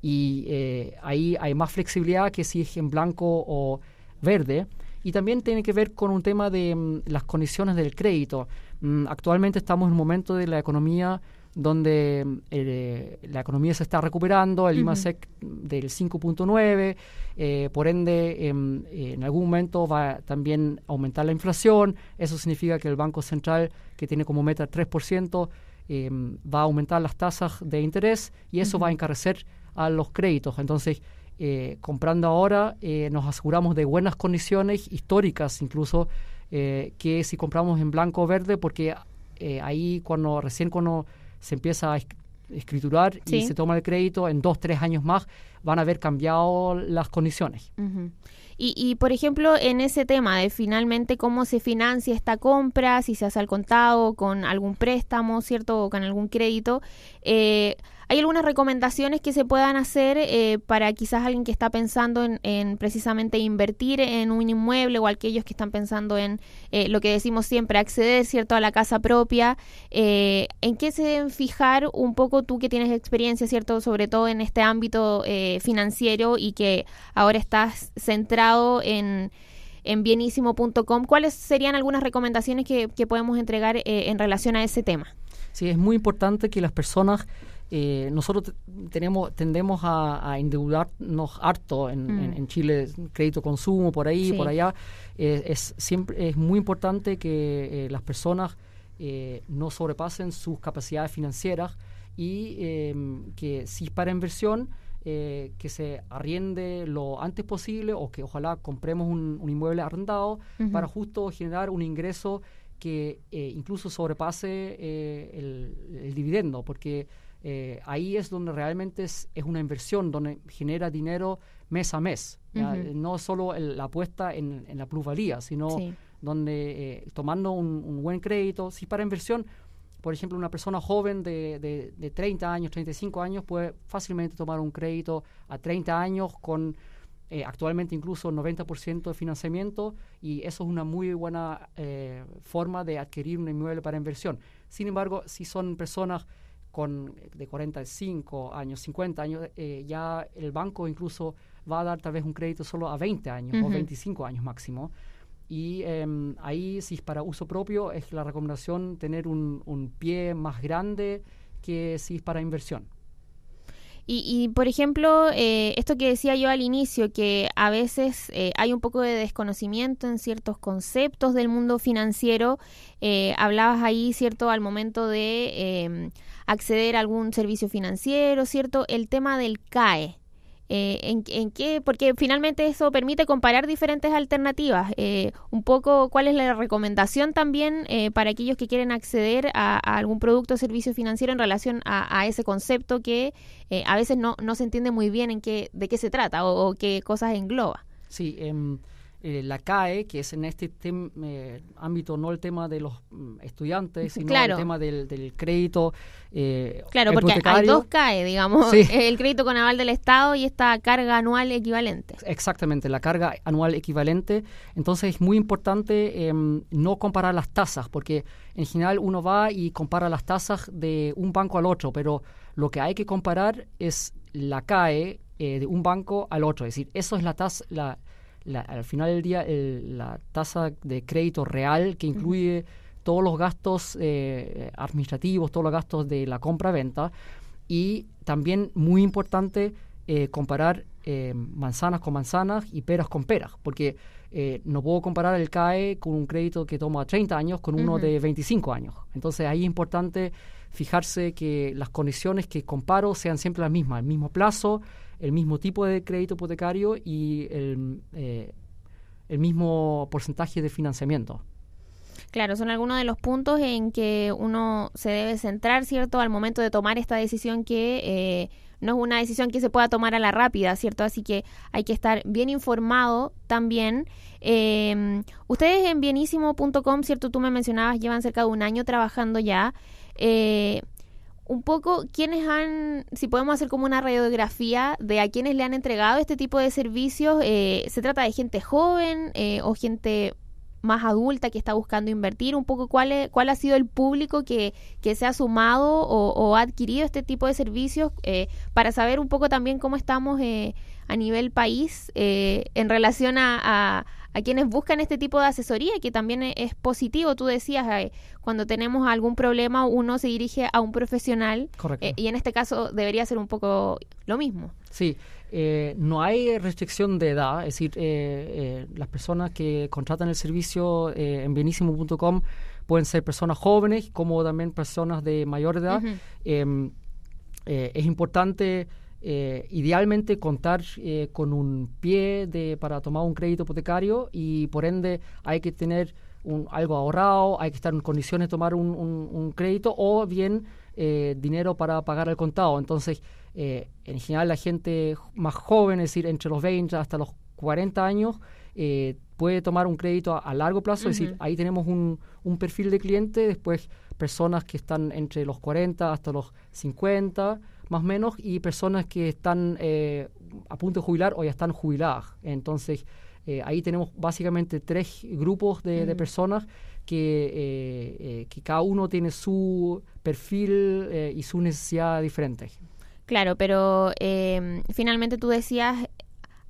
Y eh, ahí hay más flexibilidad que si es en blanco o verde. Y también tiene que ver con un tema de mm, las condiciones del crédito. Mm, actualmente estamos en un momento de la economía donde eh, la economía se está recuperando, el IMASEC del 5.9, eh, por ende em, en algún momento va también a aumentar la inflación, eso significa que el Banco Central, que tiene como meta 3%, em, va a aumentar las tasas de interés y eso va a encarecer a los créditos. Entonces, eh, comprando ahora nos aseguramos de buenas condiciones históricas, incluso que si compramos en blanco o verde, porque ahí cuando recién cuando se empieza a escriturar y se toma el crédito, en dos, tres años más van a haber cambiado las condiciones. Y, y, por ejemplo, en ese tema de finalmente cómo se financia esta compra, si se hace al contado, con algún préstamo, ¿cierto? O con algún crédito, eh, ¿hay algunas recomendaciones que se puedan hacer eh, para quizás alguien que está pensando en, precisamente invertir en un inmueble o aquellos que están pensando en eh, lo que decimos siempre, acceder, ¿cierto?, a la casa propia? ¿En qué se deben fijar un poco tú que tienes experiencia, ¿cierto?, sobre todo en este ámbito financiero y que ahora estás centrado en, en bienísimo.com. ¿Cuáles serían algunas recomendaciones que, podemos entregar eh, en relación a ese tema? Sí, es muy importante que las personas, eh, nosotros tenemos, tendemos a, endeudarnos harto en, mm. Chile, crédito consumo, por ahí, por allá. Eh, es, siempre, es muy importante que las personas no sobrepasen sus capacidades financieras y que si es para inversión, eh, que se arriende lo antes posible o que ojalá compremos un, inmueble arrendado para justo generar un ingreso que eh, incluso sobrepase eh, el, dividendo, porque ahí es donde realmente es, una inversión, donde genera dinero mes a mes, no solo la apuesta en, la plusvalía, sino donde tomando un, un, buen crédito, si para inversión por ejemplo, una persona joven de, de, 30 años, 35 años puede fácilmente tomar un crédito a 30 años con eh, actualmente incluso 90% de financiamiento y eso es una muy buena eh, forma de adquirir un inmueble para inversión. Sin embargo, si son personas con de 45 años, 50 años, eh, ya el banco incluso va a dar tal vez un crédito solo a 20 años o 25 años máximo. Y em, ahí, si es para uso propio, es la recomendación tener un, pie más grande que si es para inversión. Y, por ejemplo, eh, esto que decía yo al inicio, que a veces eh, hay un poco de desconocimiento en ciertos conceptos del mundo financiero, eh, hablabas ahí, ¿cierto?, al momento de em, acceder a algún servicio financiero, ¿cierto? El tema del CAE. Eh, en, en, qué, porque finalmente eso permite comparar diferentes alternativas. Eh, un poco cuál es la recomendación también eh, para aquellos que quieren acceder a, algún producto o servicio financiero en relación a, ese concepto que a veces no, no se entiende muy bien en qué, de qué se trata o, o qué cosas engloba. Sí, em, eh, la CAE, que es en este eh, ámbito no el tema de los mm, estudiantes, sino el tema del, crédito. Eh, claro, porque hay dos CAE, digamos, el crédito con aval del Estado y esta carga anual equivalente. Exactamente, la carga anual equivalente. Entonces es muy importante em, no comparar las tasas, porque en general uno va y compara las tasas de un banco al otro, pero lo que hay que comparar es la CAE de un banco al otro. Es decir, eso es la tasa, la, al final del día la tasa de crédito real que incluye todos los gastos eh, administrativos, todos los gastos de la compra-venta. Y también muy importante eh, comparar eh, manzanas con manzanas y peras con peras, porque no puedo comparar el CAE con un crédito que toma 30 años con uno de 25 años. Entonces ahí es importante fijarse que las condiciones que comparo sean siempre las mismas, el mismo plazo, el mismo tipo de crédito hipotecario y el, eh, el mismo porcentaje de financiamiento. Claro, son algunos de los puntos en que uno se debe centrar, ¿cierto?, al momento de tomar esta decisión que eh, no es una decisión que se pueda tomar a la rápida, ¿cierto? Así que hay que estar bien informado también. Eh, ustedes en bienísimo.com, ¿cierto? Tú me mencionabas, llevan cerca de un año trabajando ya. Eh, un poco quiénes han, si podemos hacer como una radiografía de a quienes le han entregado este tipo de servicios, eh, ¿se trata de gente joven eh, o gente más adulta que está buscando invertir? Un poco cuál, cuál ha sido el público que, que se ha sumado o, ha adquirido este tipo de servicios eh, para saber un poco también cómo estamos a nivel país en relación a a quienes buscan este tipo de asesoría, que también e-, es positivo. Tú decías, eh, cuando tenemos algún problema, uno se dirige a un profesional. Eh, y en este caso debería ser un poco lo mismo. Sí, eh, no hay restricción de edad, es decir, las personas que contratan el servicio en bienísimo.com pueden ser personas jóvenes como también personas de mayor edad. Em, es importante eh, idealmente contar eh, con un pie de, para tomar un crédito hipotecario y por ende hay que tener un, algo ahorrado, hay que estar en condiciones de tomar un, crédito o bien eh, dinero para pagar el contado. Entonces, eh, en general la gente más joven, es decir, entre los 20 hasta los 40 años, eh, puede tomar un crédito a, a largo plazo, es decir, ahí tenemos un, un perfil de cliente, después personas que están entre los 40 hasta los 50, más o menos, y personas que están eh, a punto de jubilar o ya están jubiladas. Entonces, eh, ahí tenemos básicamente tres grupos de, de personas que, que cada uno tiene su perfil y su necesidad diferente. Claro, pero eh, finalmente tú decías,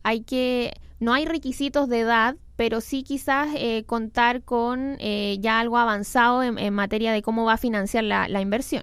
hay que, no hay requisitos de edad, pero sí quizás eh, contar con eh, ya algo avanzado en, en materia de cómo va a financiar la, la inversión.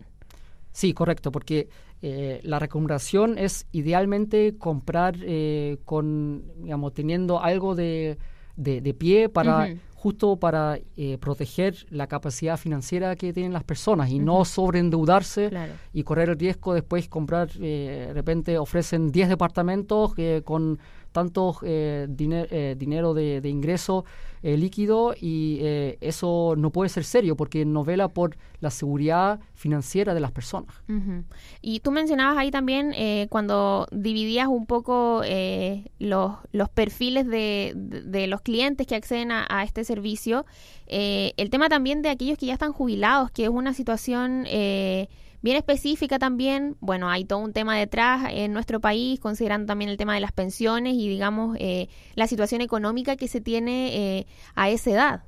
Sí, correcto, porque eh, la recomendación es idealmente comprar eh, con, digamos, teniendo algo de, de, de pie para. Justo para eh, proteger la capacidad financiera que tienen las personas y no sobreendeudarse Claro. y correr el riesgo después comprar, eh, de repente ofrecen 10 departamentos eh, con tanto eh, eh, dinero de, de ingreso eh, líquido y eh, eso no puede ser serio porque no vela por la seguridad financiera de las personas. Y tú mencionabas ahí también eh, cuando dividías un poco los, los perfiles de, de- los clientes que acceden a, este servicio, el tema también de aquellos que ya están jubilados, que es una situación eh, bien específica también. Bueno, hay todo un tema detrás en nuestro país, considerando también el tema de las pensiones y, digamos, eh, la situación económica que se tiene eh, a esa edad.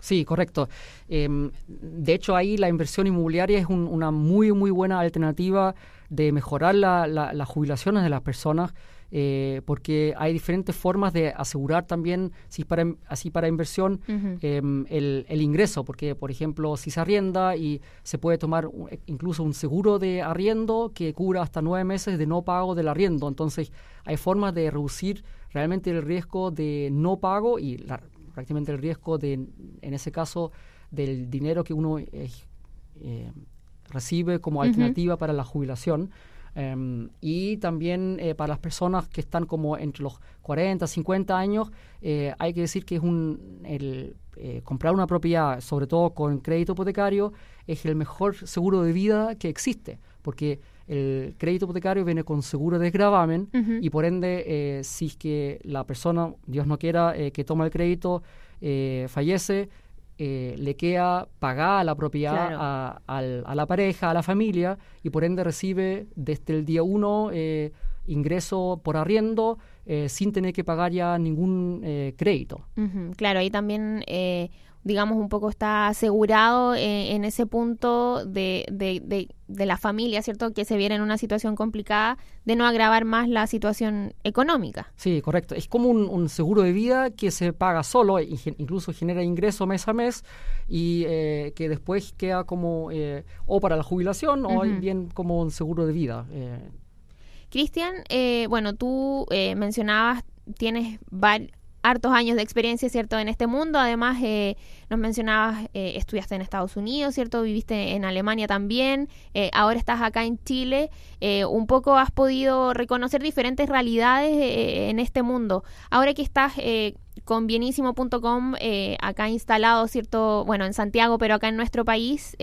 Sí, correcto. Em, de hecho, ahí la inversión inmobiliaria es un- una muy, muy buena alternativa de mejorar la- la- las jubilaciones de las personas, eh, porque hay diferentes formas de asegurar también, si para, así para inversión, em, el, el ingreso, porque, por ejemplo, si se arrienda y se puede tomar un- e, incluso un seguro de arriendo que cubra hasta nueve meses de no pago del arriendo. Entonces, hay formas de reducir realmente el riesgo de no pago y la- prácticamente el riesgo de, en ese caso, del dinero que uno eh, eh, recibe como alternativa para la jubilación. Em, y también eh, para las personas que están como entre los 40, 50 años, eh, hay que decir que es un el, eh, comprar una propiedad, sobre todo con crédito hipotecario, es el mejor seguro de vida que existe, porque el crédito hipotecario viene con seguro de gravamen Ujú. y por ende, eh, si es que la persona, Dios no quiera, eh, que toma el crédito, eh, fallece, eh, le queda pagada la propiedad Claro. a, al- a la pareja, a la familia, y por ende recibe desde el día uno eh, ingreso por arriendo eh, sin tener que pagar ya ningún eh, crédito. Claro, ahí también, eh, digamos, un poco está asegurado eh, en ese punto de, de, de, de la familia, ¿cierto? Que se viera en una situación complicada, de no agravar más la situación económica. Sí, correcto. Es como un, un seguro de vida que se paga solo, e incluso genera ingreso mes a mes y eh, que después queda como eh, o para la jubilación o bien como un seguro de vida. eh, Cristian, eh, bueno, tú eh, mencionabas, tienes hartos años de experiencia, ¿cierto?, en este mundo. Además, eh, nos mencionabas, eh, estudiaste en Estados Unidos, ¿cierto? Viviste en Alemania también. eh, ahora estás acá en Chile. eh, un poco has podido reconocer diferentes realidades eh, en este mundo. Ahora que estás con bienísimo.com acá instalado, ¿cierto? Bueno, en Santiago, pero acá en nuestro país.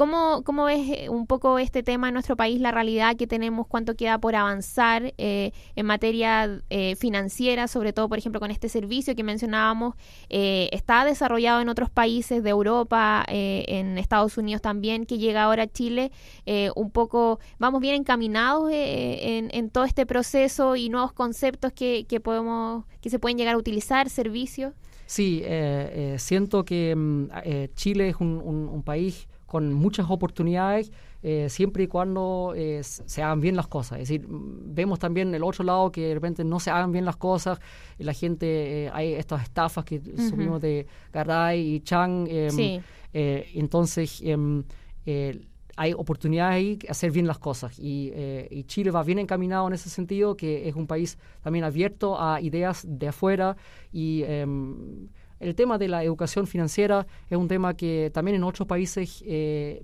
¿Cómo, ¿Cómo ves eh, un poco este tema en nuestro país, la realidad que tenemos, cuánto queda por avanzar eh, en materia eh, financiera, sobre todo, por ejemplo, con este servicio que mencionábamos? eh, está desarrollado en otros países de Europa, eh, en Estados Unidos también, que llega ahora a Chile. eh, un poco, vamos bien encaminados en, en todo este proceso y nuevos conceptos que, que, podemos, que se pueden llegar a utilizar, servicios. Sí, eh, eh, siento que mm, eh, Chile es un, un- un país con muchas oportunidades eh, siempre y cuando eh, se hagan bien las cosas. Es decir, mm, vemos también el otro lado que de repente no se hagan bien las cosas, y la gente, eh, hay estas estafas que subimos de Garay y Chang. em, Sí. eh, entonces, em, eh, hay oportunidades ahí que hacer bien las cosas. Y, eh, y Chile va bien encaminado en ese sentido, que es un país también abierto a ideas de afuera. Y em, el tema de la educación financiera es un tema que también en otros países eh,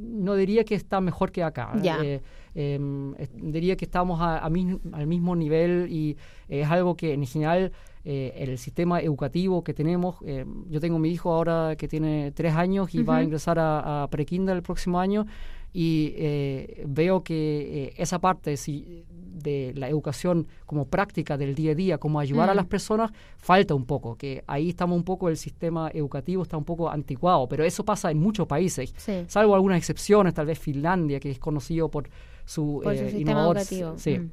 no diría que está mejor que acá. Eh, em, diría que estamos a- a mis- al mismo nivel y es algo que en general eh, el sistema educativo que tenemos. Eh, yo tengo mi hijo ahora que tiene tres años y va a ingresar a, a pre-kinder el próximo año y eh, veo que esa parte si, de la educación como práctica del día a día, como ayudar a Mm. las personas, falta un poco, que ahí estamos un poco, el sistema educativo está un poco anticuado, pero eso pasa en muchos países, Sí. salvo algunas excepciones, tal vez Finlandia, que es conocido por su, por su eh, sistema innovador- educativo. Sí. Mm.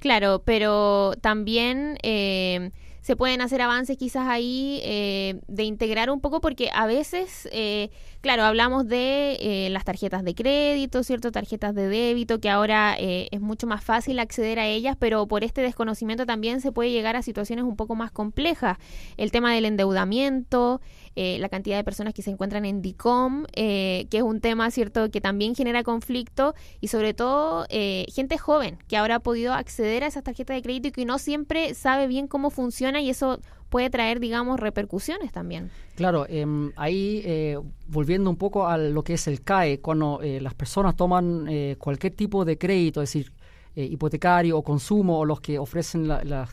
Claro, pero también eh, se pueden hacer avances quizás ahí eh, de integrar un poco porque a veces, eh, claro, hablamos de eh, las tarjetas de crédito, ¿cierto? Tarjetas de débito, que ahora eh, es mucho más fácil acceder a ellas, pero por este desconocimiento también se puede llegar a situaciones un poco más complejas. El tema del endeudamiento, eh, la cantidad de personas que se encuentran en DICOM, eh, que es un tema, ¿cierto?, que también genera conflicto y sobre todo eh, gente joven que ahora ha podido acceder a esas tarjetas de crédito y que no siempre sabe bien cómo funciona y eso puede traer, digamos, repercusiones también. Claro, em, ahí eh, volviendo un poco a lo que es el CAE, cuando eh, las personas toman eh, cualquier tipo de crédito, es decir, eh, hipotecario o consumo, o los que ofrecen la-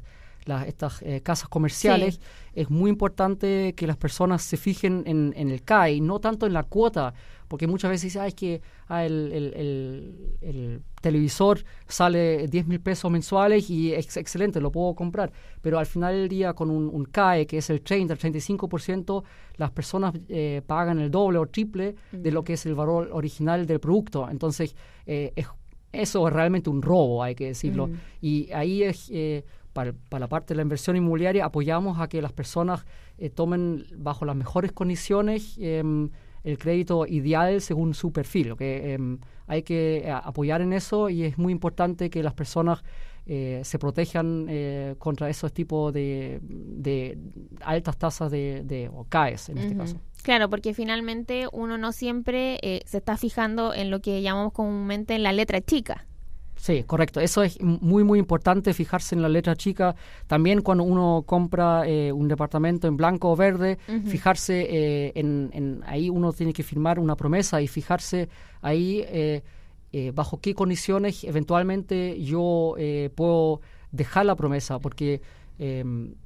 las- estas eh, casas comerciales, es muy importante que las personas se fijen en, en el CAE, no tanto en la cuota, porque muchas veces dicen, ah, es que ah, el, el- el- el televisor sale 10 mil pesos mensuales y es excelente, lo puedo comprar. Pero al final del día, con un, un CAE, que es el 30, el 35%, las personas eh, pagan el doble o triple de lo que es el valor original del producto. Entonces, eh, es- eso es realmente un robo, hay que decirlo. Mm. Y ahí es... eh, para, para la parte de la inversión inmobiliaria apoyamos a que las personas eh, tomen bajo las mejores condiciones em, el crédito ideal según su perfil. ¿ok? Em, hay que eh, apoyar en eso y es muy importante que las personas eh, se protejan eh, contra esos tipos de, de altas tasas de, de o CAES en este caso. Claro, porque finalmente uno no siempre eh, se está fijando en lo que llamamos comúnmente en la letra chica. Sí, correcto. Eso es muy, muy importante fijarse en la letra chica. También cuando uno compra eh, un departamento en blanco o verde, fijarse eh, en, en- ahí uno tiene que firmar una promesa y fijarse ahí eh, eh, bajo qué condiciones eventualmente yo eh, puedo dejar la promesa, porque eh,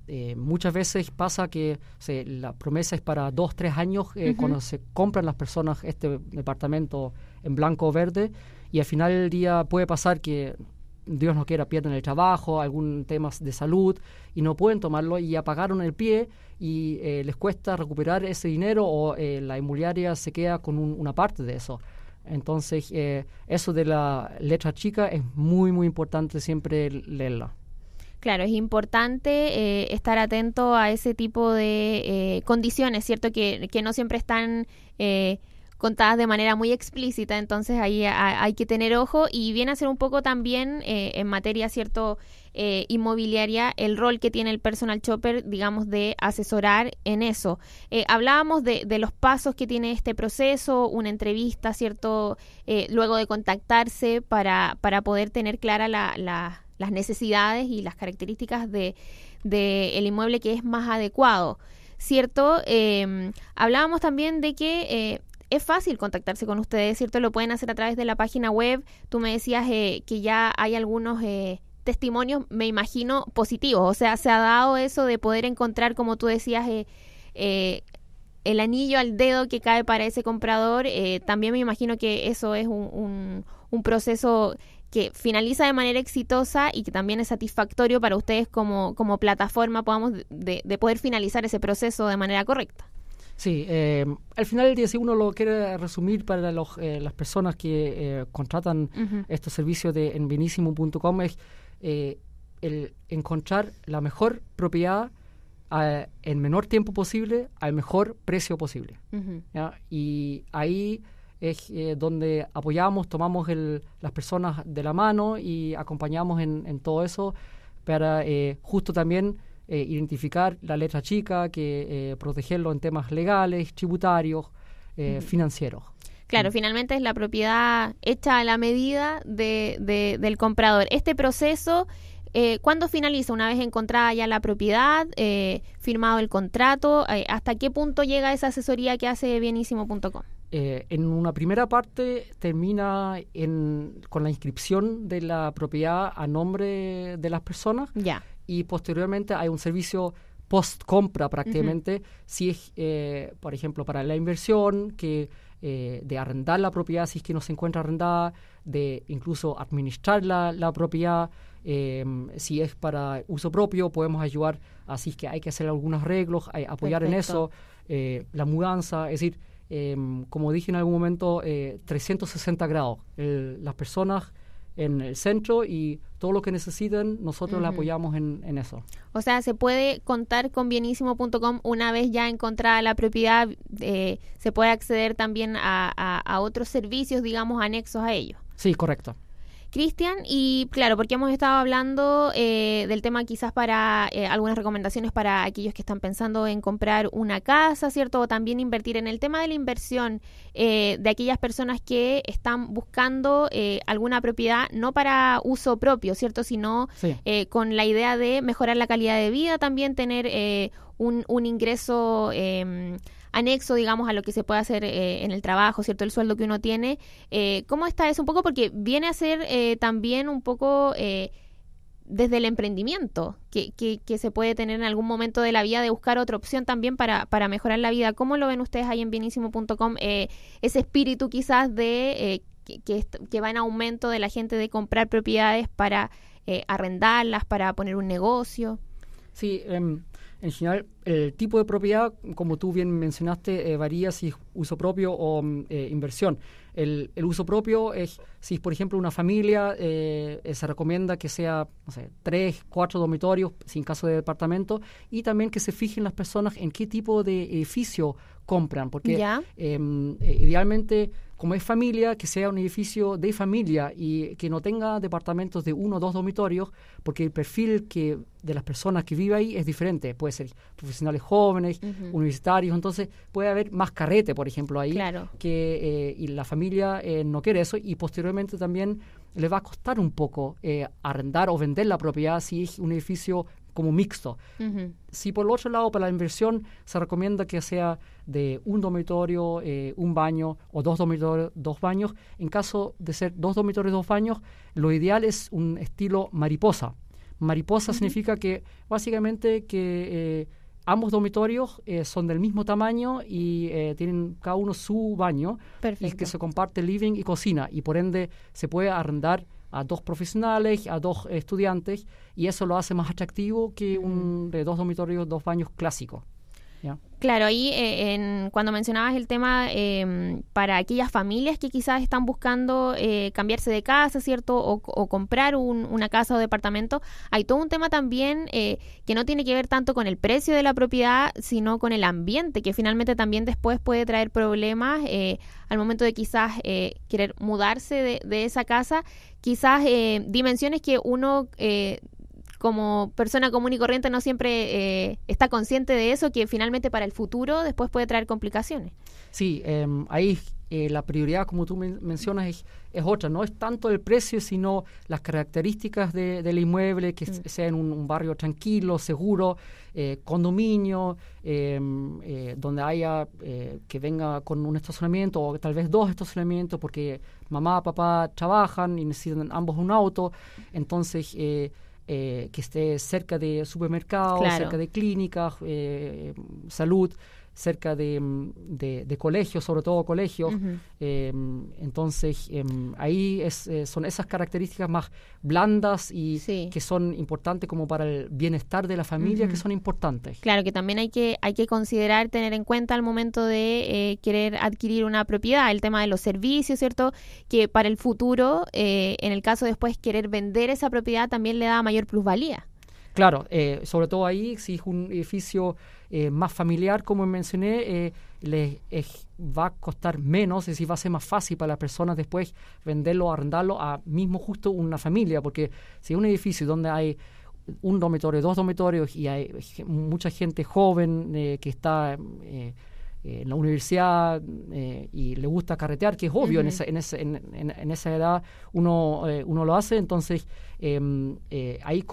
eh, muchas veces pasa que se- la promesa es para dos, tres años eh, cuando se compran las personas este departamento en blanco o verde y al final del día puede pasar que Dios no quiera pierden el trabajo, algún tema de salud y no pueden tomarlo y ya pagaron el pie y eh, les cuesta recuperar ese dinero o eh, la inmobiliaria se queda con un- una parte de eso. Entonces, eh, eso de la letra chica es muy, muy importante siempre leerla. Claro, es importante eh, estar atento a ese tipo de eh, condiciones, ¿cierto? Que, que no siempre están eh, contadas de manera muy explícita, entonces ahí ha- hay que tener ojo y viene a ser un poco también eh, en materia, ¿cierto? eh, inmobiliaria, el rol que tiene el personal shopper, digamos, de asesorar en eso. Eh, hablábamos de, de los pasos que tiene este proceso, una entrevista, ¿cierto? Luego de contactarse para, para poder tener clara la, la- las necesidades y las características de, de el inmueble que es más adecuado, ¿cierto? Eh, hablábamos también de que... es fácil contactarse con ustedes, ¿cierto? Lo pueden hacer a través de la página web. Tú me decías eh, que ya hay algunos eh, testimonios, me imagino, positivos. O sea, se ha dado eso de poder encontrar, como tú decías, eh, eh, el anillo al dedo que cae para ese comprador. Eh, también me imagino que eso es un, proceso que finaliza de manera exitosa y que también es satisfactorio para ustedes como, como plataforma, podamos de, de poder finalizar ese proceso de manera correcta. Sí, eh, al final del día, si uno lo quiere resumir para los, eh, las personas que eh, contratan Ujú. estos servicios de en benísimo.com es eh, el encontrar la mejor propiedad en menor tiempo posible al mejor precio posible. Y ahí es eh, donde apoyamos, tomamos el- las personas de la mano y acompañamos en, en todo eso para eh, justo también eh, identificar la letra chica, que eh, protegerlo en temas legales, tributarios, eh, financieros. Claro, finalmente es la propiedad hecha a la medida de, de- del comprador. Este proceso, eh, ¿cuándo finaliza? Una vez encontrada ya la propiedad, eh, firmado el contrato, ¿hasta qué punto llega esa asesoría que hace bienísimo.com? Eh, en una primera parte termina en- con la inscripción de la propiedad a nombre de las personas Ya. Y posteriormente hay un servicio post compra prácticamente, si es, eh, por ejemplo, para la inversión, que eh, de arrendar la propiedad si es que no se encuentra arrendada, de incluso administrar la, la propiedad, eh, si es para uso propio, podemos ayudar, así que hay que hacer algunos arreglos, hay- apoyar en eso, eh, la mudanza, es decir, eh, como dije en algún momento, eh, 360 grados. El- las personas en el centro y todo lo que necesiten, nosotros le apoyamos en, en eso. O sea, se puede contar con bienísimo.com una vez ya encontrada la propiedad, eh, se puede acceder también a, a- a otros servicios, digamos, anexos a ello. Sí, correcto. Cristian, y claro, porque hemos estado hablando eh, del tema quizás para eh, algunas recomendaciones para aquellos que están pensando en comprar una casa, ¿cierto? O también invertir en el tema de la inversión eh, de aquellas personas que están buscando eh, alguna propiedad no para uso propio, ¿cierto? Sino Sí. eh, con la idea de mejorar la calidad de vida, también tener eh, un, un ingreso eh, anexo, digamos, a lo que se puede hacer eh, en el trabajo, ¿cierto? El sueldo que uno tiene. Eh, ¿Cómo está eso? Un poco porque viene a ser eh, también un poco... eh, desde el emprendimiento que, que, que se puede tener en algún momento de la vida de buscar otra opción también para, para mejorar la vida. ¿Cómo lo ven ustedes ahí en bienísimo.com? Eh, ese espíritu quizás de que, que, va en aumento de la gente de comprar propiedades para arrendarlas, para poner un negocio. Sí, em, en general, el tipo de propiedad, como tú bien mencionaste, eh, varía si es uso propio o mm, eh, inversión. El, el uso propio es, si por ejemplo, una familia, eh, se recomienda que sea, no sé, tres, cuatro dormitorios, sin caso de departamento, y también que se fijen las personas en qué tipo de edificio compran, porque Ya. em, eh, idealmente, como es familia, que sea un edificio de familia y que no tenga departamentos de uno o dos dormitorios, porque el perfil que de las personas que vive ahí es diferente. Puede ser profesionales jóvenes, universitarios, entonces puede haber más carrete, por ejemplo, ahí, Claro. que eh, y la familia eh, no quiere eso y posteriormente también le va a costar un poco eh, arrendar o vender la propiedad si es un edificio como mixto. Si por el otro lado, para la inversión, se recomienda que sea de un dormitorio, eh, un baño o dos dormitorios, dos baños. En caso de ser dos dormitorios, dos baños, lo ideal es un estilo mariposa. Mariposa significa que básicamente que eh, ambos dormitorios eh, son del mismo tamaño y eh, tienen cada uno su baño y Perfecto. que se comparte living y cocina y por ende se puede arrendar a dos profesionales, a dos estudiantes y eso lo hace más atractivo que un de dos dormitorios, dos baños clásico. Claro, ahí eh, en, cuando mencionabas el tema eh, para aquellas familias que quizás están buscando eh, cambiarse de casa, ¿cierto? O, o comprar un- una casa o departamento, hay todo un tema también eh, que no tiene que ver tanto con el precio de la propiedad, sino con el ambiente, que finalmente también después puede traer problemas eh, al momento de quizás eh, querer mudarse de, de esa casa, quizás dimensiones que uno... eh, como persona común y corriente no siempre eh, está consciente de eso, que finalmente para el futuro después puede traer complicaciones. Sí, em, ahí eh, la prioridad, como tú men- mencionas, es, es otra. No es tanto el precio, sino las características de- del inmueble, que s- sea en un, un barrio tranquilo, seguro, eh, condominio, em, eh, donde haya eh, que venga con un estacionamiento o tal vez dos estacionamientos, porque mamá, papá trabajan y necesitan ambos un auto. Entonces, eh, que esté cerca de supermercados, Claro. cerca de clínicas, eh, salud, cerca de, mm, de- de colegios, sobre todo colegios. Eh, entonces, em, ahí es, eh, son esas características más blandas y Sí. que son importantes como para el bienestar de la familia, que son importantes. Claro que también hay que, hay que considerar, tener en cuenta al momento de eh, querer adquirir una propiedad, el tema de los servicios, ¿cierto? Que para el futuro, eh, en el caso después querer vender esa propiedad, también le da mayor plusvalía. Claro, eh, sobre todo ahí, si es un edificio eh, más familiar, como mencioné, eh, les es- va a costar menos, es decir, va a ser más fácil para las personas después venderlo o arrendarlo a mismo justo una familia, porque si es un edificio donde hay un dormitorio, dos dormitorios y hay mucha gente joven eh, que está eh, eh, en la universidad eh, y le gusta carretear, que es obvio en, esa, en, esa, en, en- en esa edad uno, eh, uno lo hace, entonces em, eh, ahí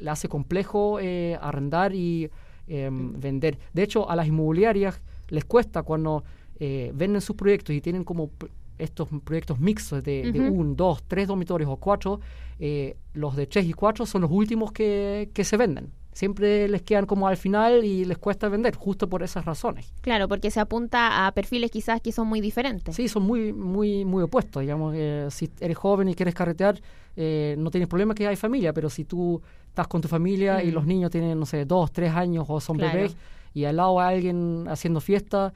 le hace complejo eh, arrendar y em, vender. De hecho, a las inmobiliarias les cuesta cuando eh, venden sus proyectos y tienen como estos proyectos mixtos de, un, dos, tres dormitorios o cuatro, eh, los de tres y cuatro son los últimos que, que se venden siempre les quedan como al final y les cuesta vender, justo por esas razones. Claro, porque se apunta a perfiles quizás que son muy diferentes. Sí, son muy muy muy opuestos, digamos, eh, si eres joven y quieres carretear, eh, no tienes problema que hay familia, pero si tú estás con tu familia y mm. los niños tienen, no sé, dos, tres años o son bebés y al lado hay alguien haciendo fiesta,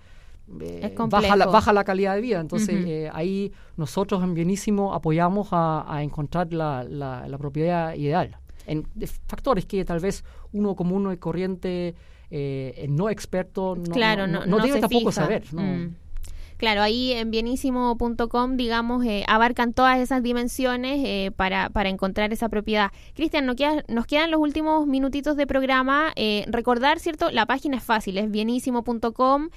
eh, baja, la, baja la calidad de vida. Entonces ahí nosotros en Bienísimo apoyamos a, encontrar la, la propiedad ideal en factores que tal vez uno como uno y corriente eh, no experto no, claro, no, no, debe tampoco saber. Mm. Claro, ahí en bienísimo.com, digamos, eh, abarcan todas esas dimensiones eh, para, para encontrar esa propiedad. Cristian, nos, nos quedan los últimos minutitos de programa. recordar, ¿cierto? La página es fácil, es bienísimo.com.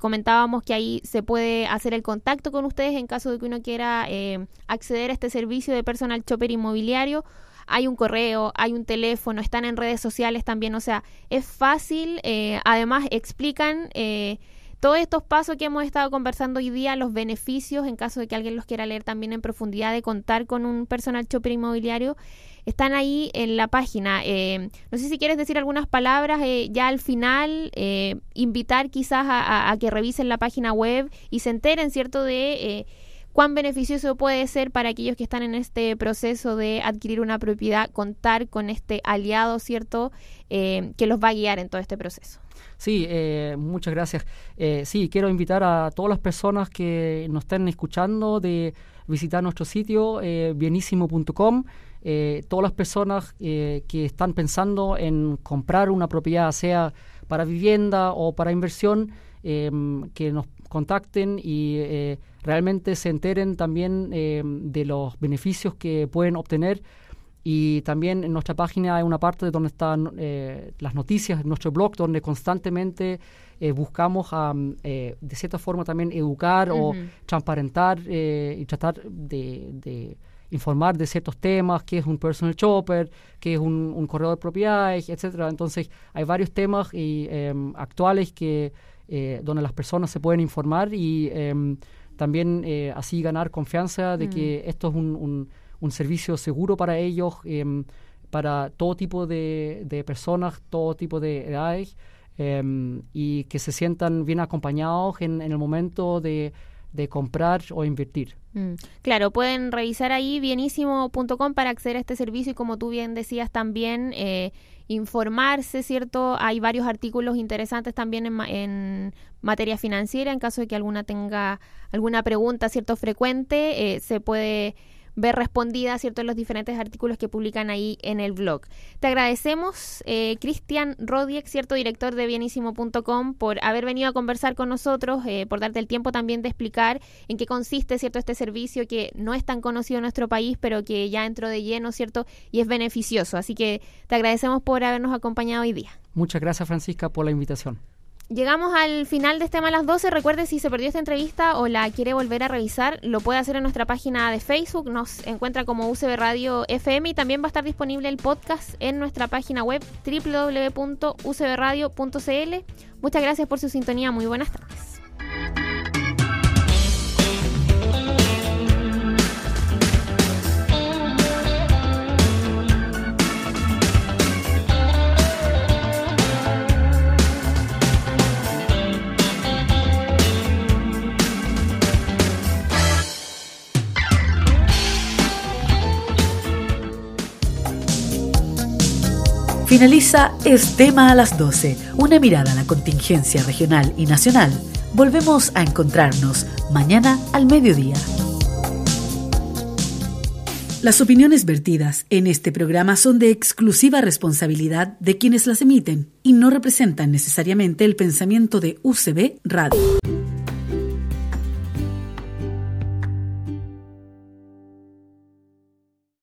comentábamos que ahí se puede hacer el contacto con ustedes en caso de que uno quiera acceder a este servicio de personal chopper inmobiliario hay un correo, hay un teléfono, están en redes sociales también, o sea, es fácil, eh, además explican eh, todos estos pasos que hemos estado conversando hoy día, los beneficios, en caso de que alguien los quiera leer también en profundidad, de contar con un personal chopper inmobiliario, están ahí en la página. Eh, no sé si quieres decir algunas palabras ya al final, invitar quizás a, a, que revisen la página web y se enteren, ¿cierto?, de cuán beneficioso puede ser para aquellos que están en este proceso de adquirir una propiedad contar con este aliado, ¿cierto?, eh, que los va a guiar en todo este proceso. Sí, eh, muchas gracias. Eh, sí, quiero invitar a todas las personas que nos estén escuchando de visitar nuestro sitio bienísimo.com. todas las personas que están pensando en comprar una propiedad, sea para vivienda o para inversión, que nos contacten y eh, realmente se enteren también eh, de los beneficios que pueden obtener. Y también en nuestra página hay una parte donde están eh, las noticias, en nuestro blog, donde constantemente buscamos de cierta forma también educar o transparentar y tratar de, informar de ciertos temas, qué es un personal shopper, qué es un, un corredor de propiedades, etcétera. Entonces hay varios temas y, actuales que eh, donde las personas se pueden informar y em, también eh, así ganar confianza de que mm. esto es un, un, servicio seguro para ellos, em, para todo tipo de, de, personas, todo tipo de edades em, y que se sientan bien acompañados en, en el momento de, de comprar o invertir. Mm. Claro, pueden revisar ahí bienísimo.com para acceder a este servicio y como tú bien decías también eh, informarse, ¿cierto? Hay varios artículos interesantes también en, en, materia financiera en caso de que alguna tenga alguna pregunta, ¿cierto? Frecuente, eh, se puede ver respondida, ¿cierto?, en los diferentes artículos que publican ahí en el blog. Te agradecemos, eh, Cristian Rodiek, ¿cierto?, director de bienísimo.com, por haber venido a conversar con nosotros, eh, por darte el tiempo también de explicar en qué consiste, ¿cierto?, este servicio que no es tan conocido en nuestro país, pero que ya entró de lleno, ¿cierto?, y es beneficioso. Así que te agradecemos por habernos acompañado hoy día. Muchas gracias, Francisca, por la invitación. Llegamos al final de este Malas 12. Recuerde si se perdió esta entrevista o la quiere volver a revisar, lo puede hacer en nuestra página de Facebook. Nos encuentra como UCB Radio FM y también va a estar disponible el podcast en nuestra página web www.ucbradio.cl. Muchas gracias por su sintonía. Muy buenas tardes. Finaliza Es Tema a las 12, una mirada a la contingencia regional y nacional. Volvemos a encontrarnos mañana al mediodía. Las opiniones vertidas en este programa son de exclusiva responsabilidad de quienes las emiten y no representan necesariamente el pensamiento de UCB Radio.